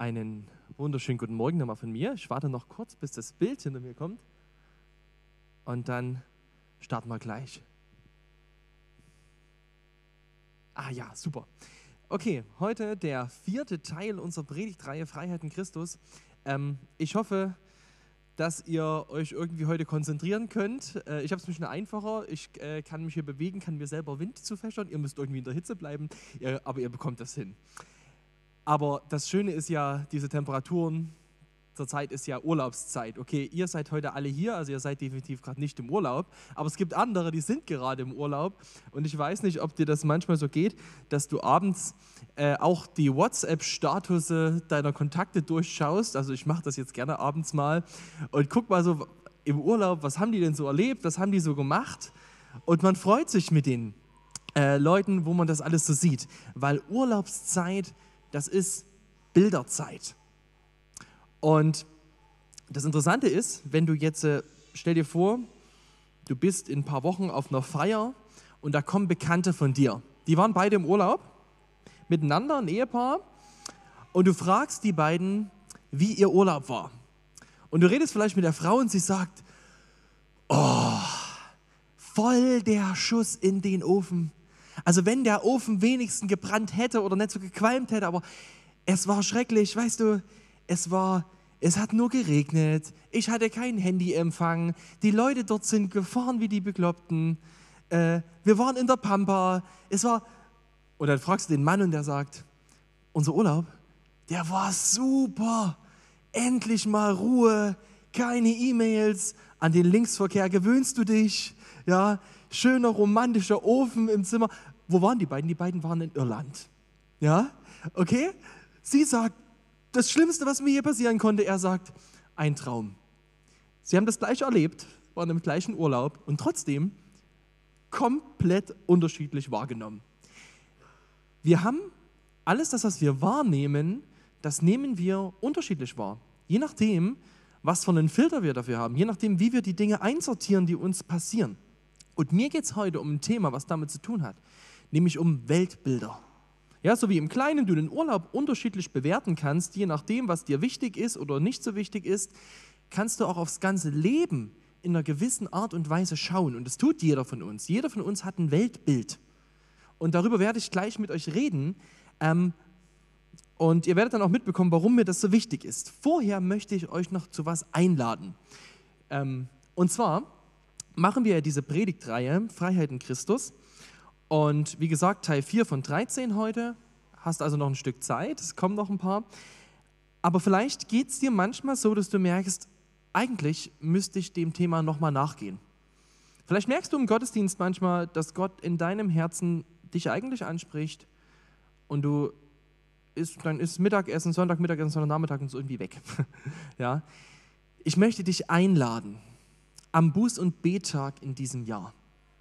Einen wunderschönen guten Morgen nochmal von mir. Ich warte noch kurz, bis das Bild hinter mir kommt. Und dann starten wir gleich. Ah ja, super. Okay, heute der vierte Teil unserer Predigtreihe Freiheit in Christus. Ähm, ich hoffe, dass ihr euch irgendwie heute konzentrieren könnt. Äh, ich habe es ein bisschen einfacher. Ich äh, kann mich hier bewegen, kann mir selber Wind zufächern. Ihr müsst irgendwie in der Hitze bleiben, ihr, aber ihr bekommt das hin. Aber das Schöne ist ja, diese Temperaturen, zurzeit ist ja Urlaubszeit. Okay, ihr seid heute alle hier, also ihr seid definitiv gerade nicht im Urlaub, aber es gibt andere, die sind gerade im Urlaub. Und ich weiß nicht, ob dir das manchmal so geht, dass du abends äh, auch die WhatsApp-Statuse deiner Kontakte durchschaust. Also ich mache das jetzt gerne abends mal und guck mal so im Urlaub, was haben die denn so erlebt, was haben die so gemacht. Und man freut sich mit den äh, Leuten, wo man das alles so sieht, weil Urlaubszeit das ist Bilderzeit. Und das Interessante ist, wenn du jetzt, äh, stell dir vor, du bist in ein paar Wochen auf einer Feier und da kommen Bekannte von dir. Die waren beide im Urlaub, miteinander, ein Ehepaar, und du fragst die beiden, wie ihr Urlaub war. Und du redest vielleicht mit der Frau und sie sagt, oh, voll der Schuss in den Ofen. Also wenn der Ofen wenigstens gebrannt hätte oder nicht so gequalmt hätte, aber es war schrecklich, weißt du, es war, es hat nur geregnet, ich hatte keinen Handyempfang, die Leute dort sind gefahren wie die Bekloppten, äh, wir waren in der Pampa, es war, und dann fragst du den Mann und der sagt, unser Urlaub, der war super, endlich mal Ruhe, keine E-Mails, an den Linksverkehr gewöhnst du dich, ja, schöner romantischer Ofen im Zimmer. Wo waren die beiden? Die beiden waren in Irland. Ja, okay? Sie sagt, das Schlimmste, was mir hier passieren konnte, er sagt, ein Traum. Sie haben das gleiche erlebt, waren im gleichen Urlaub und trotzdem komplett unterschiedlich wahrgenommen. Wir haben alles das, was wir wahrnehmen, das nehmen wir unterschiedlich wahr. Je nachdem, was für einen Filter wir dafür haben, je nachdem, wie wir die Dinge einsortieren, die uns passieren. Und mir geht es heute um ein Thema, was damit zu tun hat nämlich um Weltbilder. Ja, so wie im Kleinen du den Urlaub unterschiedlich bewerten kannst, je nachdem, was dir wichtig ist oder nicht so wichtig ist, kannst du auch aufs ganze Leben in einer gewissen Art und Weise schauen. Und das tut jeder von uns. Jeder von uns hat ein Weltbild. Und darüber werde ich gleich mit euch reden. Ähm, und ihr werdet dann auch mitbekommen, warum mir das so wichtig ist. Vorher möchte ich euch noch zu was einladen. Ähm, und zwar machen wir diese Predigtreihe Freiheit in Christus. Und wie gesagt, Teil 4 von 13 heute. Hast also noch ein Stück Zeit, es kommen noch ein paar. Aber vielleicht geht es dir manchmal so, dass du merkst, eigentlich müsste ich dem Thema nochmal nachgehen. Vielleicht merkst du im Gottesdienst manchmal, dass Gott in deinem Herzen dich eigentlich anspricht und du isst, dann ist Mittagessen, Sonntag, Mittagessen, Sonntagnachmittag und so irgendwie weg. ja? Ich möchte dich einladen am Buß- und Betag in diesem Jahr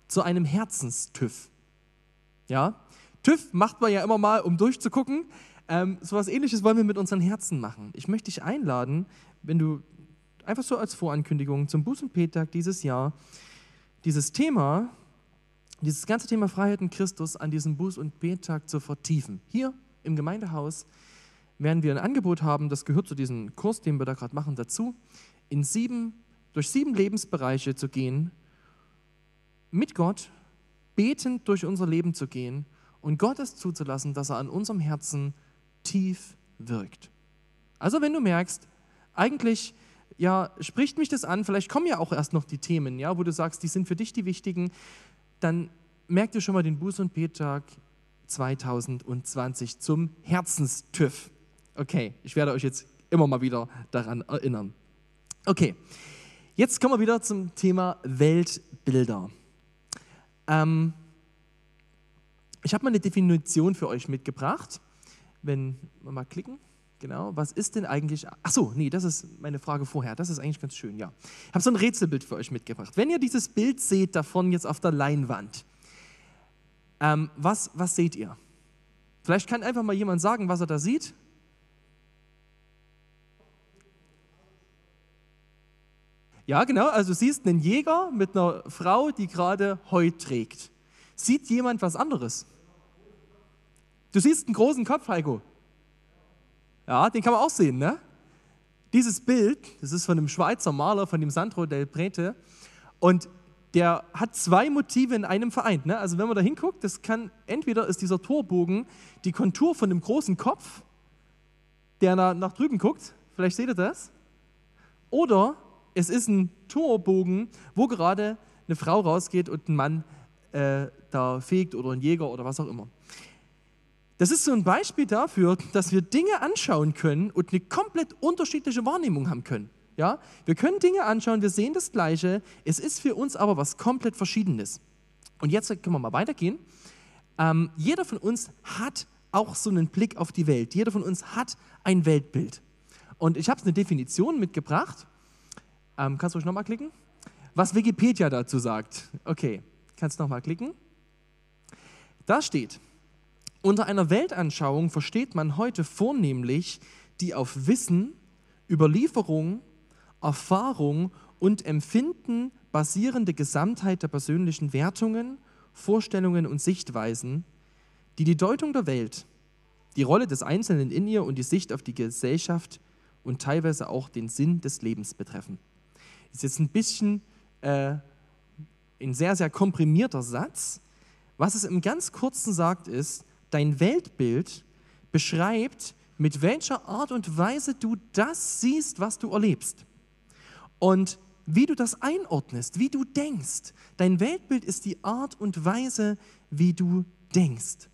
zu einem Herzenstüff. Ja? TÜV macht man ja immer mal, um durchzugucken. Ähm, so etwas ähnliches wollen wir mit unseren Herzen machen. Ich möchte dich einladen, wenn du einfach so als Vorankündigung zum Buß- und Betag dieses Jahr dieses Thema, dieses ganze Thema Freiheit in Christus an diesem Buß- und Betag zu vertiefen. Hier im Gemeindehaus werden wir ein Angebot haben, das gehört zu diesem Kurs, den wir da gerade machen, dazu, in sieben, durch sieben Lebensbereiche zu gehen, mit Gott, betend durch unser Leben zu gehen und Gott es zuzulassen, dass er an unserem Herzen tief wirkt. Also wenn du merkst, eigentlich ja, spricht mich das an, vielleicht kommen ja auch erst noch die Themen, ja, wo du sagst, die sind für dich die wichtigen, dann merk dir schon mal den Buß- und Betag 2020 zum Herzenstüff. Okay, ich werde euch jetzt immer mal wieder daran erinnern. Okay, jetzt kommen wir wieder zum Thema Weltbilder. Ähm, ich habe mal eine Definition für euch mitgebracht. Wenn wir mal klicken. Genau, was ist denn eigentlich. Ach so, nee, das ist meine Frage vorher. Das ist eigentlich ganz schön, ja. Ich habe so ein Rätselbild für euch mitgebracht. Wenn ihr dieses Bild seht davon jetzt auf der Leinwand, ähm, was, was seht ihr? Vielleicht kann einfach mal jemand sagen, was er da sieht. Ja, genau, also du siehst einen Jäger mit einer Frau, die gerade Heu trägt. Sieht jemand was anderes? Du siehst einen großen Kopf, Heiko. Ja, den kann man auch sehen, ne? Dieses Bild, das ist von einem Schweizer Maler, von dem Sandro del Prete. Und der hat zwei Motive in einem vereint. Ne? Also wenn man da hinguckt, das kann, entweder ist dieser Torbogen die Kontur von einem großen Kopf, der nach, nach drüben guckt, vielleicht seht ihr das, oder es ist ein Torbogen, wo gerade eine Frau rausgeht und ein Mann äh, da fegt oder ein Jäger oder was auch immer. Das ist so ein Beispiel dafür, dass wir Dinge anschauen können und eine komplett unterschiedliche Wahrnehmung haben können. Ja? Wir können Dinge anschauen, wir sehen das Gleiche, es ist für uns aber was komplett Verschiedenes. Und jetzt können wir mal weitergehen. Ähm, jeder von uns hat auch so einen Blick auf die Welt. Jeder von uns hat ein Weltbild. Und ich habe eine Definition mitgebracht. Ähm, kannst du euch nochmal klicken? Was Wikipedia dazu sagt. Okay, kannst du nochmal klicken. Da steht, unter einer Weltanschauung versteht man heute vornehmlich die auf Wissen, Überlieferung, Erfahrung und Empfinden basierende Gesamtheit der persönlichen Wertungen, Vorstellungen und Sichtweisen, die die Deutung der Welt, die Rolle des Einzelnen in ihr und die Sicht auf die Gesellschaft und teilweise auch den Sinn des Lebens betreffen. Ist jetzt ein bisschen äh, ein sehr, sehr komprimierter Satz. Was es im ganz kurzen sagt, ist, dein Weltbild beschreibt, mit welcher Art und Weise du das siehst, was du erlebst. Und wie du das einordnest, wie du denkst. Dein Weltbild ist die Art und Weise, wie du denkst.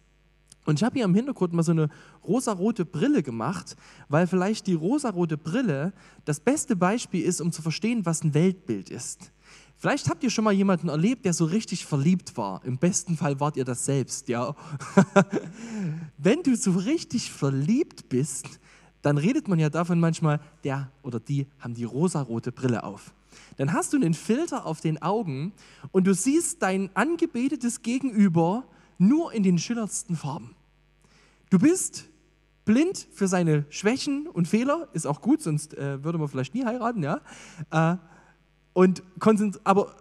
Und ich habe hier im Hintergrund mal so eine rosarote Brille gemacht, weil vielleicht die rosarote Brille das beste Beispiel ist, um zu verstehen, was ein Weltbild ist. Vielleicht habt ihr schon mal jemanden erlebt, der so richtig verliebt war. Im besten Fall wart ihr das selbst, ja. Wenn du so richtig verliebt bist, dann redet man ja davon manchmal, der oder die haben die rosarote Brille auf. Dann hast du einen Filter auf den Augen und du siehst dein angebetetes Gegenüber nur in den schillerndsten Farben. Du bist blind für seine Schwächen und Fehler, ist auch gut, sonst äh, würde man vielleicht nie heiraten, ja. Äh, und konzentri aber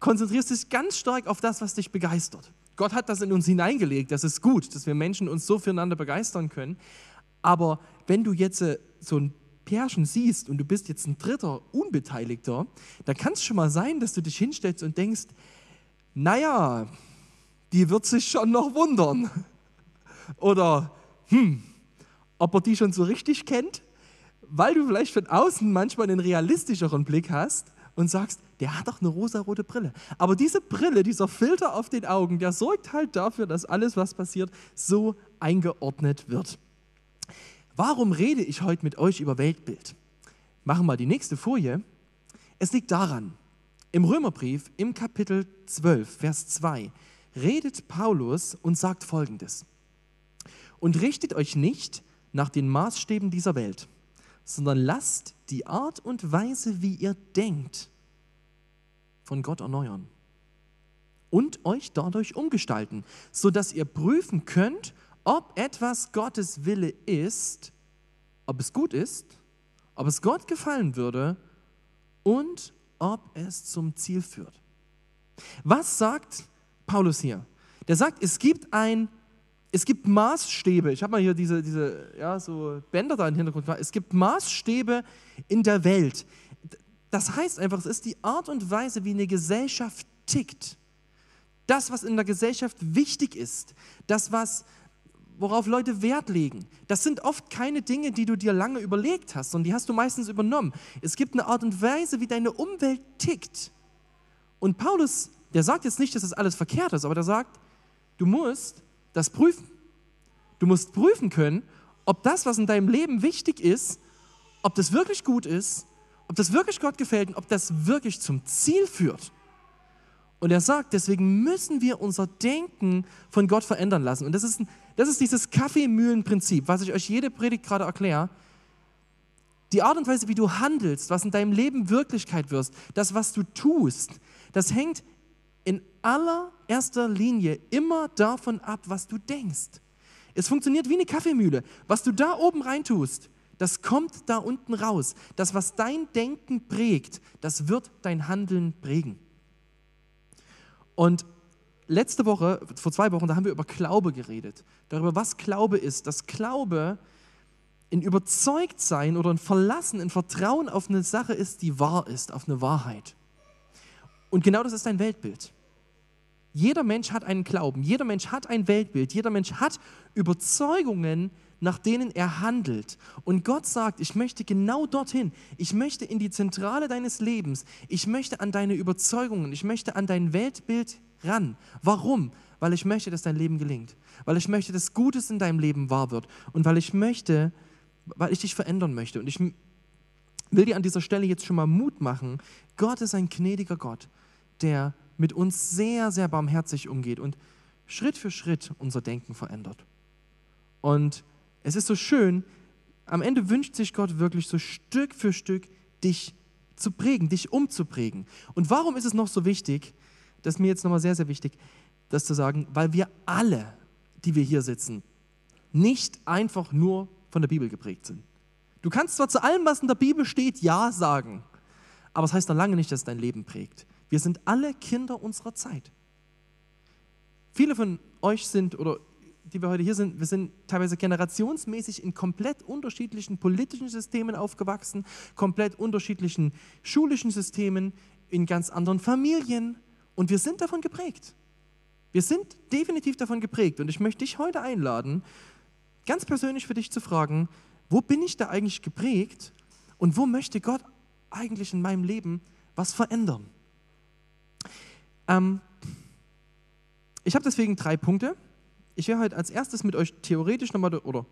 konzentrierst dich ganz stark auf das, was dich begeistert. Gott hat das in uns hineingelegt, das ist gut, dass wir Menschen uns so füreinander begeistern können. Aber wenn du jetzt äh, so ein Pärchen siehst und du bist jetzt ein dritter Unbeteiligter, dann kann es schon mal sein, dass du dich hinstellst und denkst, naja, die wird sich schon noch wundern. Oder, hm, ob er die schon so richtig kennt, weil du vielleicht von außen manchmal einen realistischeren Blick hast und sagst, der hat doch eine rosa-rote Brille. Aber diese Brille, dieser Filter auf den Augen, der sorgt halt dafür, dass alles, was passiert, so eingeordnet wird. Warum rede ich heute mit euch über Weltbild? Machen wir die nächste Folie. Es liegt daran, im Römerbrief im Kapitel 12, Vers 2, redet Paulus und sagt folgendes. Und richtet euch nicht nach den Maßstäben dieser Welt, sondern lasst die Art und Weise, wie ihr denkt, von Gott erneuern und euch dadurch umgestalten, sodass ihr prüfen könnt, ob etwas Gottes Wille ist, ob es gut ist, ob es Gott gefallen würde und ob es zum Ziel führt. Was sagt Paulus hier? Der sagt, es gibt ein es gibt Maßstäbe. Ich habe mal hier diese, diese ja, so Bänder da im Hintergrund. Es gibt Maßstäbe in der Welt. Das heißt einfach, es ist die Art und Weise, wie eine Gesellschaft tickt. Das, was in der Gesellschaft wichtig ist, das, was, worauf Leute Wert legen, das sind oft keine Dinge, die du dir lange überlegt hast, sondern die hast du meistens übernommen. Es gibt eine Art und Weise, wie deine Umwelt tickt. Und Paulus, der sagt jetzt nicht, dass das alles verkehrt ist, aber der sagt, du musst das prüfen. Du musst prüfen können, ob das, was in deinem Leben wichtig ist, ob das wirklich gut ist, ob das wirklich Gott gefällt und ob das wirklich zum Ziel führt. Und er sagt, deswegen müssen wir unser Denken von Gott verändern lassen. Und das ist, das ist dieses Kaffeemühlenprinzip, was ich euch jede Predigt gerade erkläre. Die Art und Weise, wie du handelst, was in deinem Leben Wirklichkeit wirst, das, was du tust, das hängt in allererster Linie immer davon ab, was du denkst. Es funktioniert wie eine Kaffeemühle. Was du da oben reintust, das kommt da unten raus. Das, was dein Denken prägt, das wird dein Handeln prägen. Und letzte Woche, vor zwei Wochen, da haben wir über Glaube geredet. Darüber, was Glaube ist. Dass Glaube ein Überzeugtsein oder ein Verlassen, ein Vertrauen auf eine Sache ist, die wahr ist, auf eine Wahrheit. Und genau das ist dein Weltbild. Jeder Mensch hat einen Glauben, jeder Mensch hat ein Weltbild, jeder Mensch hat Überzeugungen, nach denen er handelt. Und Gott sagt, ich möchte genau dorthin, ich möchte in die Zentrale deines Lebens, ich möchte an deine Überzeugungen, ich möchte an dein Weltbild ran. Warum? Weil ich möchte, dass dein Leben gelingt, weil ich möchte, dass Gutes in deinem Leben wahr wird und weil ich möchte, weil ich dich verändern möchte. Und ich will dir an dieser Stelle jetzt schon mal Mut machen. Gott ist ein gnädiger Gott, der mit uns sehr, sehr barmherzig umgeht und Schritt für Schritt unser Denken verändert. Und es ist so schön, am Ende wünscht sich Gott wirklich so Stück für Stück dich zu prägen, dich umzuprägen. Und warum ist es noch so wichtig, das ist mir jetzt nochmal sehr, sehr wichtig, das zu sagen, weil wir alle, die wir hier sitzen, nicht einfach nur von der Bibel geprägt sind. Du kannst zwar zu allem, was in der Bibel steht, Ja sagen, aber es das heißt noch lange nicht, dass es dein Leben prägt. Wir sind alle Kinder unserer Zeit. Viele von euch sind, oder die wir heute hier sind, wir sind teilweise generationsmäßig in komplett unterschiedlichen politischen Systemen aufgewachsen, komplett unterschiedlichen schulischen Systemen, in ganz anderen Familien und wir sind davon geprägt. Wir sind definitiv davon geprägt und ich möchte dich heute einladen, ganz persönlich für dich zu fragen, wo bin ich da eigentlich geprägt und wo möchte Gott eigentlich in meinem Leben was verändern? Ähm, ich habe deswegen drei Punkte ich werde heute als erstes mit euch theoretisch nochmal oder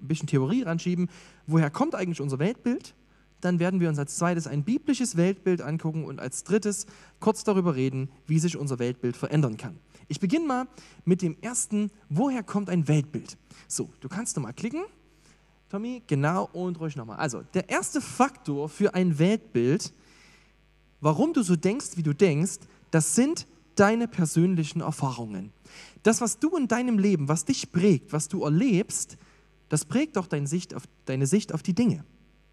ein bisschen Theorie ranschieben, woher kommt eigentlich unser Weltbild? Dann werden wir uns als zweites ein biblisches Weltbild angucken und als drittes kurz darüber reden, wie sich unser Weltbild verändern kann. Ich beginne mal mit dem ersten, woher kommt ein Weltbild? So, du kannst nochmal klicken. Tommy, genau und ruhig nochmal. Also, der erste Faktor für ein Weltbild, warum du so denkst, wie du denkst, das sind deine persönlichen Erfahrungen. Das, was du in deinem Leben, was dich prägt, was du erlebst, das prägt auch deine Sicht auf, deine Sicht auf die Dinge.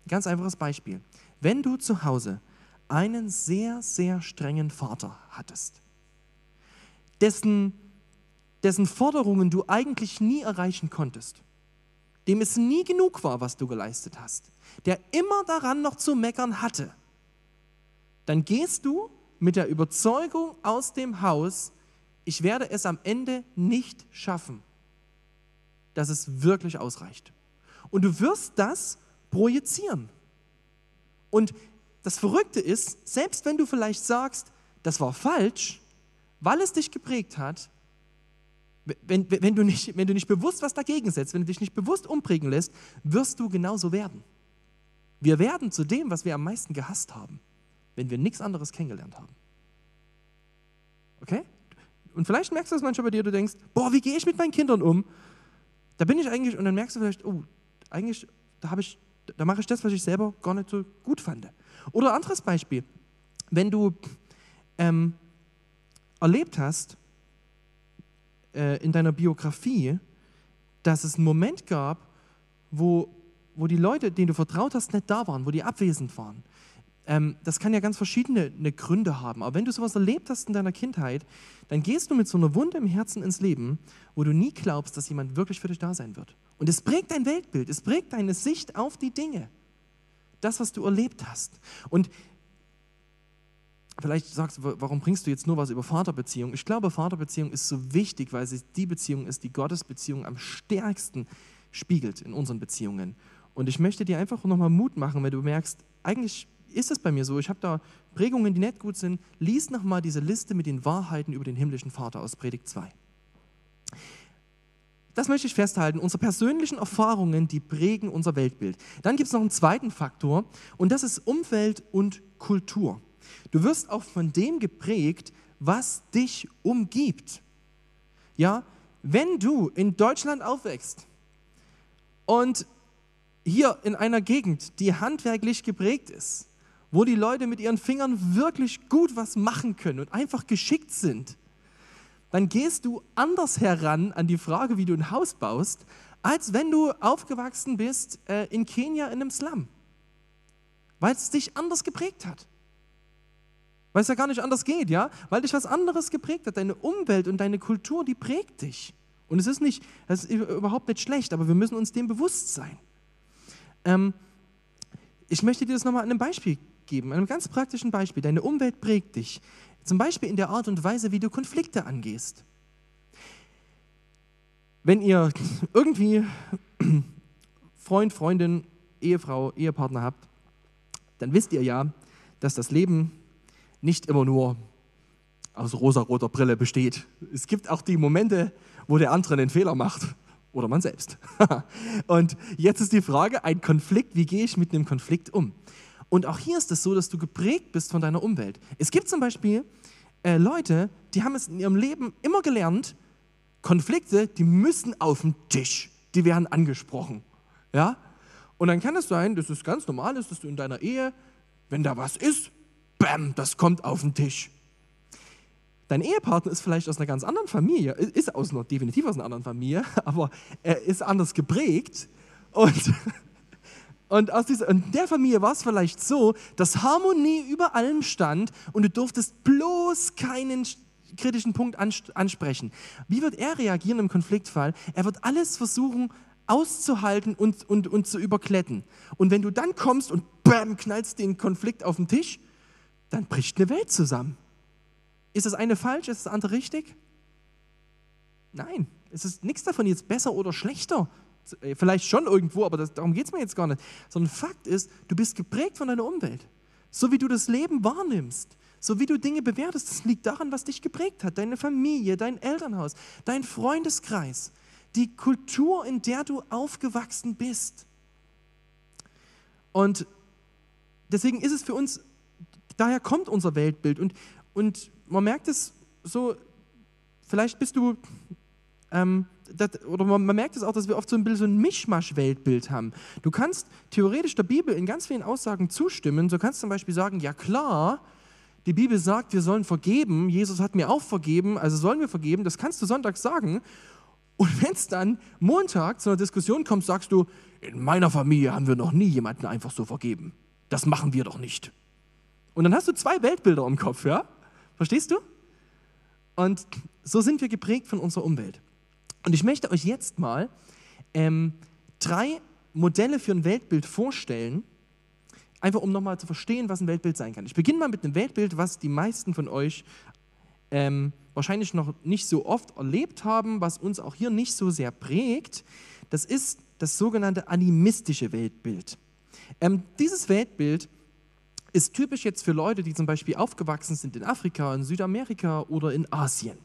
Ganz einfaches Beispiel. Wenn du zu Hause einen sehr, sehr strengen Vater hattest, dessen, dessen Forderungen du eigentlich nie erreichen konntest, dem es nie genug war, was du geleistet hast, der immer daran noch zu meckern hatte, dann gehst du mit der Überzeugung aus dem Haus, ich werde es am Ende nicht schaffen, dass es wirklich ausreicht. Und du wirst das projizieren. Und das Verrückte ist, selbst wenn du vielleicht sagst, das war falsch, weil es dich geprägt hat, wenn, wenn, du nicht, wenn du nicht bewusst was dagegen setzt, wenn du dich nicht bewusst umprägen lässt, wirst du genauso werden. Wir werden zu dem, was wir am meisten gehasst haben, wenn wir nichts anderes kennengelernt haben. Okay? Und vielleicht merkst du das manchmal bei dir, du denkst, boah, wie gehe ich mit meinen Kindern um? Da bin ich eigentlich, und dann merkst du vielleicht, oh, eigentlich, da da mache ich das, was ich selber gar nicht so gut fand. Oder anderes Beispiel, wenn du ähm, erlebt hast äh, in deiner Biografie, dass es einen Moment gab, wo, wo die Leute, denen du vertraut hast, nicht da waren, wo die abwesend waren. Ähm, das kann ja ganz verschiedene ne Gründe haben. Aber wenn du sowas erlebt hast in deiner Kindheit, dann gehst du mit so einer Wunde im Herzen ins Leben, wo du nie glaubst, dass jemand wirklich für dich da sein wird. Und es prägt dein Weltbild, es prägt deine Sicht auf die Dinge. Das, was du erlebt hast. Und vielleicht sagst du, warum bringst du jetzt nur was über Vaterbeziehung? Ich glaube, Vaterbeziehung ist so wichtig, weil sie die Beziehung ist, die Gottes Beziehung am stärksten spiegelt in unseren Beziehungen. Und ich möchte dir einfach nochmal Mut machen, wenn du merkst, eigentlich ist es bei mir so. Ich habe da Prägungen, die nicht gut sind. Lies nochmal diese Liste mit den Wahrheiten über den himmlischen Vater aus Predigt 2. Das möchte ich festhalten. Unsere persönlichen Erfahrungen, die prägen unser Weltbild. Dann gibt es noch einen zweiten Faktor und das ist Umwelt und Kultur. Du wirst auch von dem geprägt, was dich umgibt. Ja, wenn du in Deutschland aufwächst und hier in einer Gegend, die handwerklich geprägt ist, wo die Leute mit ihren Fingern wirklich gut was machen können und einfach geschickt sind, dann gehst du anders heran an die Frage, wie du ein Haus baust, als wenn du aufgewachsen bist äh, in Kenia in einem Slum. Weil es dich anders geprägt hat. Weil es ja gar nicht anders geht, ja? Weil dich was anderes geprägt hat. Deine Umwelt und deine Kultur, die prägt dich. Und es ist nicht, es ist überhaupt nicht schlecht, aber wir müssen uns dem bewusst sein. Ähm, ich möchte dir das nochmal an einem Beispiel geben, einem ganz praktischen Beispiel. Deine Umwelt prägt dich. Zum Beispiel in der Art und Weise, wie du Konflikte angehst. Wenn ihr irgendwie Freund, Freundin, Ehefrau, Ehepartner habt, dann wisst ihr ja, dass das Leben nicht immer nur aus rosa-roter Brille besteht. Es gibt auch die Momente, wo der andere einen Fehler macht oder man selbst. und jetzt ist die Frage, ein Konflikt, wie gehe ich mit einem Konflikt um? Und auch hier ist es so, dass du geprägt bist von deiner Umwelt. Es gibt zum Beispiel äh, Leute, die haben es in ihrem Leben immer gelernt, Konflikte, die müssen auf den Tisch, die werden angesprochen. Ja? Und dann kann es sein, dass es ganz normal ist, dass du in deiner Ehe, wenn da was ist, bam, das kommt auf den Tisch. Dein Ehepartner ist vielleicht aus einer ganz anderen Familie, ist aus einer, definitiv aus einer anderen Familie, aber er ist anders geprägt. Und, und aus dieser, in der Familie war es vielleicht so, dass Harmonie über allem stand und du durftest bloß keinen kritischen Punkt ansprechen. Wie wird er reagieren im Konfliktfall? Er wird alles versuchen auszuhalten und, und, und zu überkletten. Und wenn du dann kommst und bam, knallst den Konflikt auf den Tisch, dann bricht eine Welt zusammen. Ist das eine falsch, ist das andere richtig? Nein, es ist nichts davon jetzt besser oder schlechter. Äh, vielleicht schon irgendwo, aber das, darum geht es mir jetzt gar nicht. Sondern Fakt ist, du bist geprägt von deiner Umwelt. So wie du das Leben wahrnimmst, so wie du Dinge bewertest, das liegt daran, was dich geprägt hat. Deine Familie, dein Elternhaus, dein Freundeskreis, die Kultur, in der du aufgewachsen bist. Und deswegen ist es für uns, daher kommt unser Weltbild. Und, und man merkt es so, vielleicht bist du, ähm, das, oder man, man, merkt es auch, dass wir oft so ein bisschen so ein Mischmasch-Weltbild haben. Du kannst theoretisch der Bibel in ganz vielen Aussagen zustimmen. So kannst du zum Beispiel sagen, ja klar, die Bibel sagt, wir sollen vergeben. Jesus hat mir auch vergeben, also sollen wir vergeben. Das kannst du sonntags sagen. Und wenn es dann Montag zu einer Diskussion kommt, sagst du, in meiner Familie haben wir noch nie jemanden einfach so vergeben. Das machen wir doch nicht. Und dann hast du zwei Weltbilder im Kopf, ja? Verstehst du? Und so sind wir geprägt von unserer Umwelt. Und ich möchte euch jetzt mal ähm, drei Modelle für ein Weltbild vorstellen, einfach um nochmal zu verstehen, was ein Weltbild sein kann. Ich beginne mal mit einem Weltbild, was die meisten von euch ähm, wahrscheinlich noch nicht so oft erlebt haben, was uns auch hier nicht so sehr prägt. Das ist das sogenannte animistische Weltbild. Ähm, dieses Weltbild ist typisch jetzt für Leute, die zum Beispiel aufgewachsen sind in Afrika, in Südamerika oder in Asien.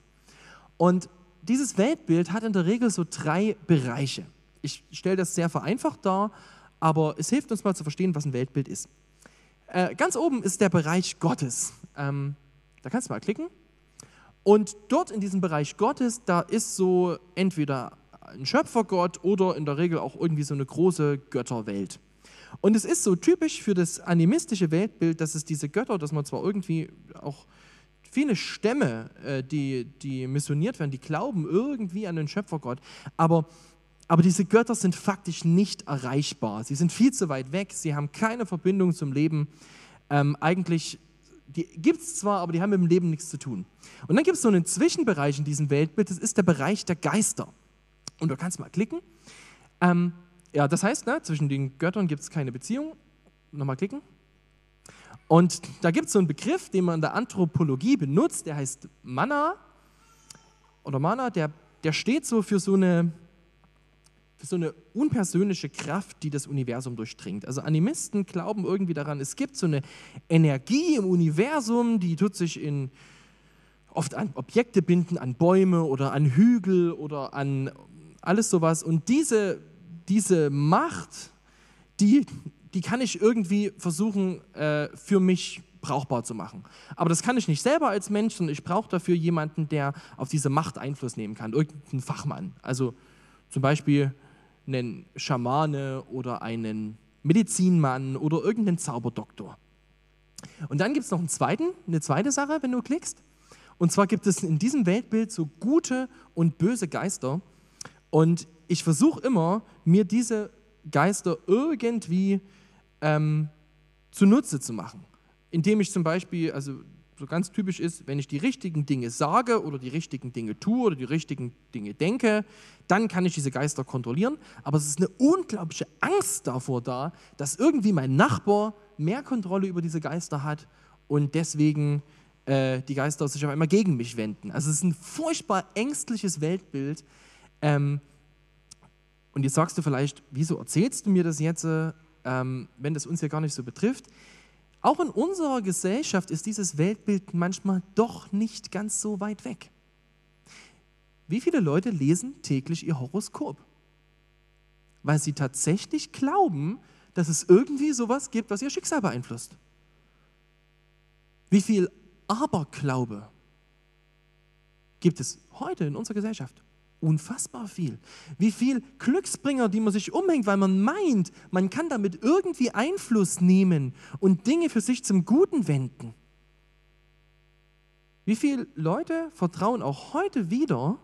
Und dieses Weltbild hat in der Regel so drei Bereiche. Ich stelle das sehr vereinfacht dar, aber es hilft uns mal zu verstehen, was ein Weltbild ist. Äh, ganz oben ist der Bereich Gottes. Ähm, da kannst du mal klicken. Und dort in diesem Bereich Gottes, da ist so entweder ein Schöpfergott oder in der Regel auch irgendwie so eine große Götterwelt. Und es ist so typisch für das animistische Weltbild, dass es diese Götter, dass man zwar irgendwie auch viele Stämme, äh, die, die missioniert werden, die glauben irgendwie an den Schöpfergott, aber, aber diese Götter sind faktisch nicht erreichbar. Sie sind viel zu weit weg, sie haben keine Verbindung zum Leben. Ähm, eigentlich, gibt es zwar, aber die haben mit dem Leben nichts zu tun. Und dann gibt es so einen Zwischenbereich in diesem Weltbild, das ist der Bereich der Geister. Und du kannst mal klicken. Ähm, ja, das heißt, ne, zwischen den Göttern gibt es keine Beziehung. Nochmal klicken. Und da gibt es so einen Begriff, den man in der Anthropologie benutzt, der heißt Mana oder Mana, der, der steht so für so eine für so eine unpersönliche Kraft, die das Universum durchdringt. Also Animisten glauben irgendwie daran, es gibt so eine Energie im Universum, die tut sich in oft an Objekte binden, an Bäume oder an Hügel oder an alles sowas. Und diese diese Macht, die, die kann ich irgendwie versuchen, äh, für mich brauchbar zu machen. Aber das kann ich nicht selber als Mensch, sondern ich brauche dafür jemanden, der auf diese Macht Einfluss nehmen kann, irgendeinen Fachmann. Also zum Beispiel einen Schamane oder einen Medizinmann oder irgendeinen Zauberdoktor. Und dann gibt es noch einen zweiten, eine zweite Sache, wenn du klickst. Und zwar gibt es in diesem Weltbild so gute und böse Geister. Und ich versuche immer, mir diese Geister irgendwie ähm, zunutze zu machen. Indem ich zum Beispiel, also so ganz typisch ist, wenn ich die richtigen Dinge sage oder die richtigen Dinge tue oder die richtigen Dinge denke, dann kann ich diese Geister kontrollieren. Aber es ist eine unglaubliche Angst davor da, dass irgendwie mein Nachbar mehr Kontrolle über diese Geister hat und deswegen äh, die Geister sich auf einmal gegen mich wenden. Also es ist ein furchtbar ängstliches Weltbild. Ähm, und jetzt sagst du vielleicht, wieso erzählst du mir das jetzt, ähm, wenn das uns ja gar nicht so betrifft? Auch in unserer Gesellschaft ist dieses Weltbild manchmal doch nicht ganz so weit weg. Wie viele Leute lesen täglich ihr Horoskop? Weil sie tatsächlich glauben, dass es irgendwie sowas gibt, was ihr Schicksal beeinflusst. Wie viel Aberglaube gibt es heute in unserer Gesellschaft? Unfassbar viel. Wie viel Glücksbringer, die man sich umhängt, weil man meint, man kann damit irgendwie Einfluss nehmen und Dinge für sich zum Guten wenden. Wie viele Leute vertrauen auch heute wieder,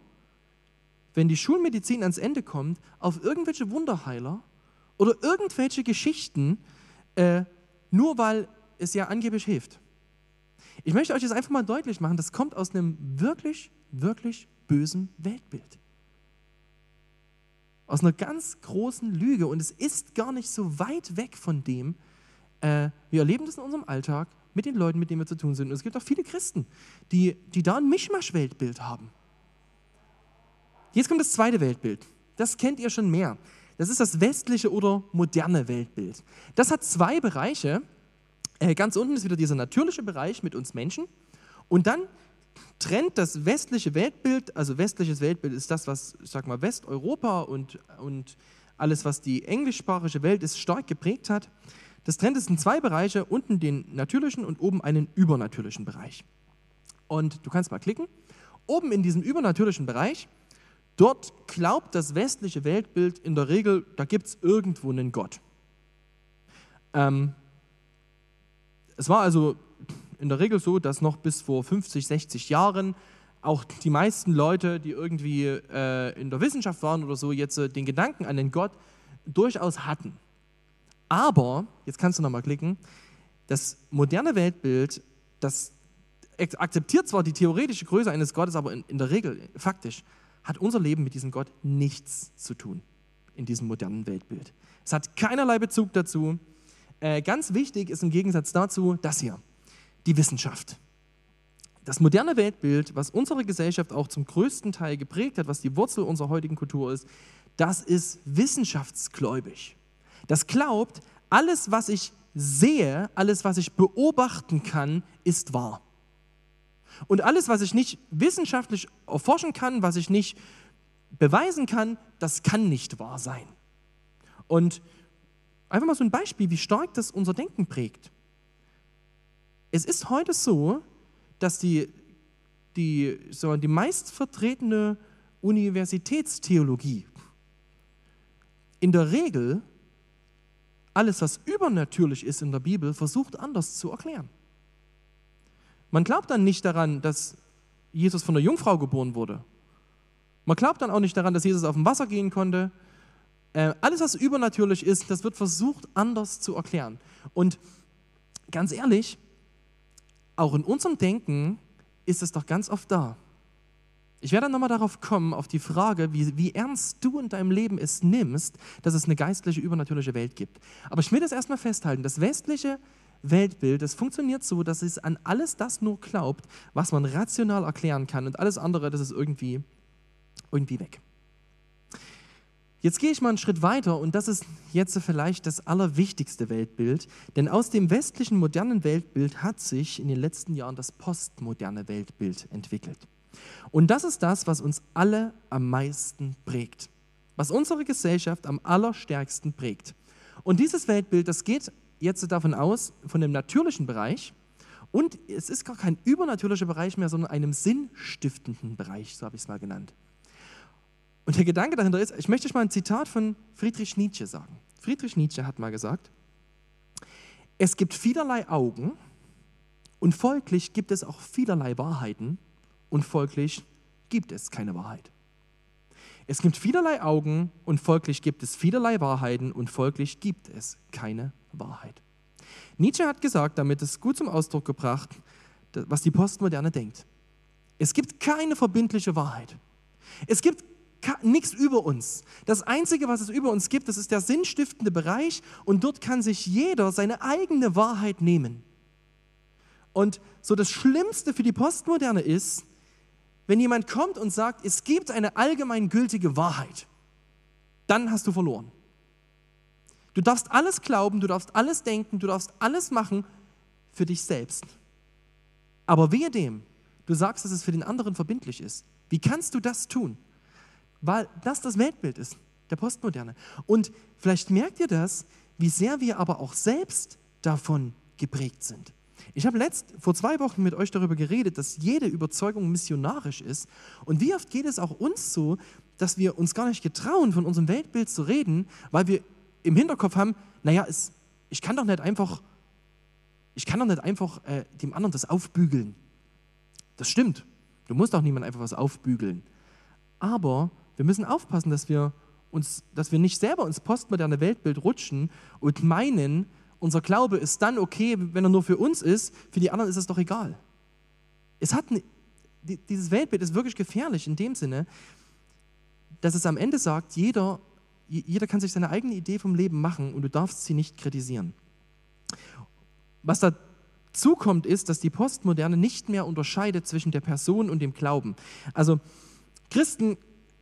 wenn die Schulmedizin ans Ende kommt, auf irgendwelche Wunderheiler oder irgendwelche Geschichten, äh, nur weil es ja angeblich hilft. Ich möchte euch das einfach mal deutlich machen, das kommt aus einem wirklich, wirklich bösen Weltbild aus einer ganz großen Lüge und es ist gar nicht so weit weg von dem. Äh, wir erleben das in unserem Alltag mit den Leuten, mit denen wir zu tun sind. Und es gibt auch viele Christen, die, die da ein Mischmasch-Weltbild haben. Jetzt kommt das zweite Weltbild. Das kennt ihr schon mehr. Das ist das westliche oder moderne Weltbild. Das hat zwei Bereiche. Äh, ganz unten ist wieder dieser natürliche Bereich mit uns Menschen. Und dann trennt das westliche Weltbild, also westliches Weltbild ist das, was, ich sag mal, Westeuropa und, und alles, was die englischsprachige Welt ist, stark geprägt hat. Das trennt es in zwei Bereiche, unten den natürlichen und oben einen übernatürlichen Bereich. Und du kannst mal klicken. Oben in diesem übernatürlichen Bereich, dort glaubt das westliche Weltbild in der Regel, da gibt es irgendwo einen Gott. Ähm, es war also in der Regel so, dass noch bis vor 50, 60 Jahren auch die meisten Leute, die irgendwie äh, in der Wissenschaft waren oder so, jetzt äh, den Gedanken an den Gott durchaus hatten. Aber, jetzt kannst du nochmal klicken, das moderne Weltbild, das akzeptiert zwar die theoretische Größe eines Gottes, aber in, in der Regel, faktisch, hat unser Leben mit diesem Gott nichts zu tun in diesem modernen Weltbild. Es hat keinerlei Bezug dazu. Äh, ganz wichtig ist im Gegensatz dazu das hier die Wissenschaft. Das moderne Weltbild, was unsere Gesellschaft auch zum größten Teil geprägt hat, was die Wurzel unserer heutigen Kultur ist, das ist wissenschaftsgläubig. Das glaubt, alles, was ich sehe, alles, was ich beobachten kann, ist wahr. Und alles, was ich nicht wissenschaftlich erforschen kann, was ich nicht beweisen kann, das kann nicht wahr sein. Und einfach mal so ein Beispiel, wie stark das unser Denken prägt. Es ist heute so, dass die, die, so die meistvertretene Universitätstheologie in der Regel alles, was übernatürlich ist in der Bibel, versucht anders zu erklären. Man glaubt dann nicht daran, dass Jesus von der Jungfrau geboren wurde. Man glaubt dann auch nicht daran, dass Jesus auf dem Wasser gehen konnte. Äh, alles, was übernatürlich ist, das wird versucht anders zu erklären. Und ganz ehrlich, auch in unserem Denken ist es doch ganz oft da. Ich werde dann nochmal darauf kommen, auf die Frage, wie, wie, ernst du in deinem Leben es nimmst, dass es eine geistliche, übernatürliche Welt gibt. Aber ich will das erstmal festhalten. Das westliche Weltbild, das funktioniert so, dass es an alles das nur glaubt, was man rational erklären kann und alles andere, das ist irgendwie, irgendwie weg. Jetzt gehe ich mal einen Schritt weiter und das ist jetzt vielleicht das allerwichtigste Weltbild, denn aus dem westlichen modernen Weltbild hat sich in den letzten Jahren das postmoderne Weltbild entwickelt. Und das ist das, was uns alle am meisten prägt, was unsere Gesellschaft am allerstärksten prägt. Und dieses Weltbild, das geht jetzt davon aus, von dem natürlichen Bereich, und es ist gar kein übernatürlicher Bereich mehr, sondern einem sinnstiftenden Bereich, so habe ich es mal genannt. Und der Gedanke dahinter ist, ich möchte euch mal ein Zitat von Friedrich Nietzsche sagen. Friedrich Nietzsche hat mal gesagt, es gibt vielerlei Augen und folglich gibt es auch vielerlei Wahrheiten und folglich gibt es keine Wahrheit. Es gibt vielerlei Augen und folglich gibt es vielerlei Wahrheiten und folglich gibt es keine Wahrheit. Nietzsche hat gesagt, damit es gut zum Ausdruck gebracht, was die Postmoderne denkt. Es gibt keine verbindliche Wahrheit. Es gibt nichts über uns. Das Einzige, was es über uns gibt, das ist der sinnstiftende Bereich und dort kann sich jeder seine eigene Wahrheit nehmen. Und so das Schlimmste für die Postmoderne ist, wenn jemand kommt und sagt, es gibt eine allgemeingültige Wahrheit, dann hast du verloren. Du darfst alles glauben, du darfst alles denken, du darfst alles machen für dich selbst. Aber wehe dem, du sagst, dass es für den anderen verbindlich ist. Wie kannst du das tun? Weil das das Weltbild ist, der Postmoderne. Und vielleicht merkt ihr das, wie sehr wir aber auch selbst davon geprägt sind. Ich habe letzt, vor zwei Wochen mit euch darüber geredet, dass jede Überzeugung missionarisch ist. Und wie oft geht es auch uns so, dass wir uns gar nicht getrauen, von unserem Weltbild zu reden, weil wir im Hinterkopf haben, naja, es, ich kann doch nicht einfach, ich kann doch nicht einfach äh, dem anderen das aufbügeln. Das stimmt. Du musst auch niemand einfach was aufbügeln. Aber wir müssen aufpassen, dass wir uns, dass wir nicht selber ins postmoderne Weltbild rutschen und meinen, unser Glaube ist dann okay, wenn er nur für uns ist, für die anderen ist es doch egal. Es hat, dieses Weltbild ist wirklich gefährlich in dem Sinne, dass es am Ende sagt, jeder, jeder kann sich seine eigene Idee vom Leben machen und du darfst sie nicht kritisieren. Was dazu kommt, ist, dass die Postmoderne nicht mehr unterscheidet zwischen der Person und dem Glauben. Also Christen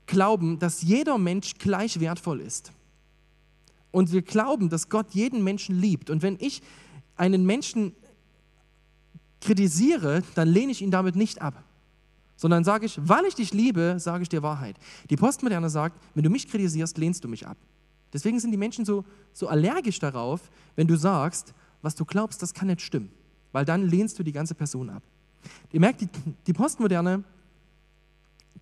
glauben, dass jeder Mensch gleich wertvoll ist. Und wir glauben, dass Gott jeden Menschen liebt. Und wenn ich einen Menschen kritisiere, dann lehne ich ihn damit nicht ab, sondern sage ich, weil ich dich liebe, sage ich dir Wahrheit. Die Postmoderne sagt, wenn du mich kritisierst, lehnst du mich ab. Deswegen sind die Menschen so, so allergisch darauf, wenn du sagst, was du glaubst, das kann nicht stimmen, weil dann lehnst du die ganze Person ab. Ihr merkt, die, die Postmoderne,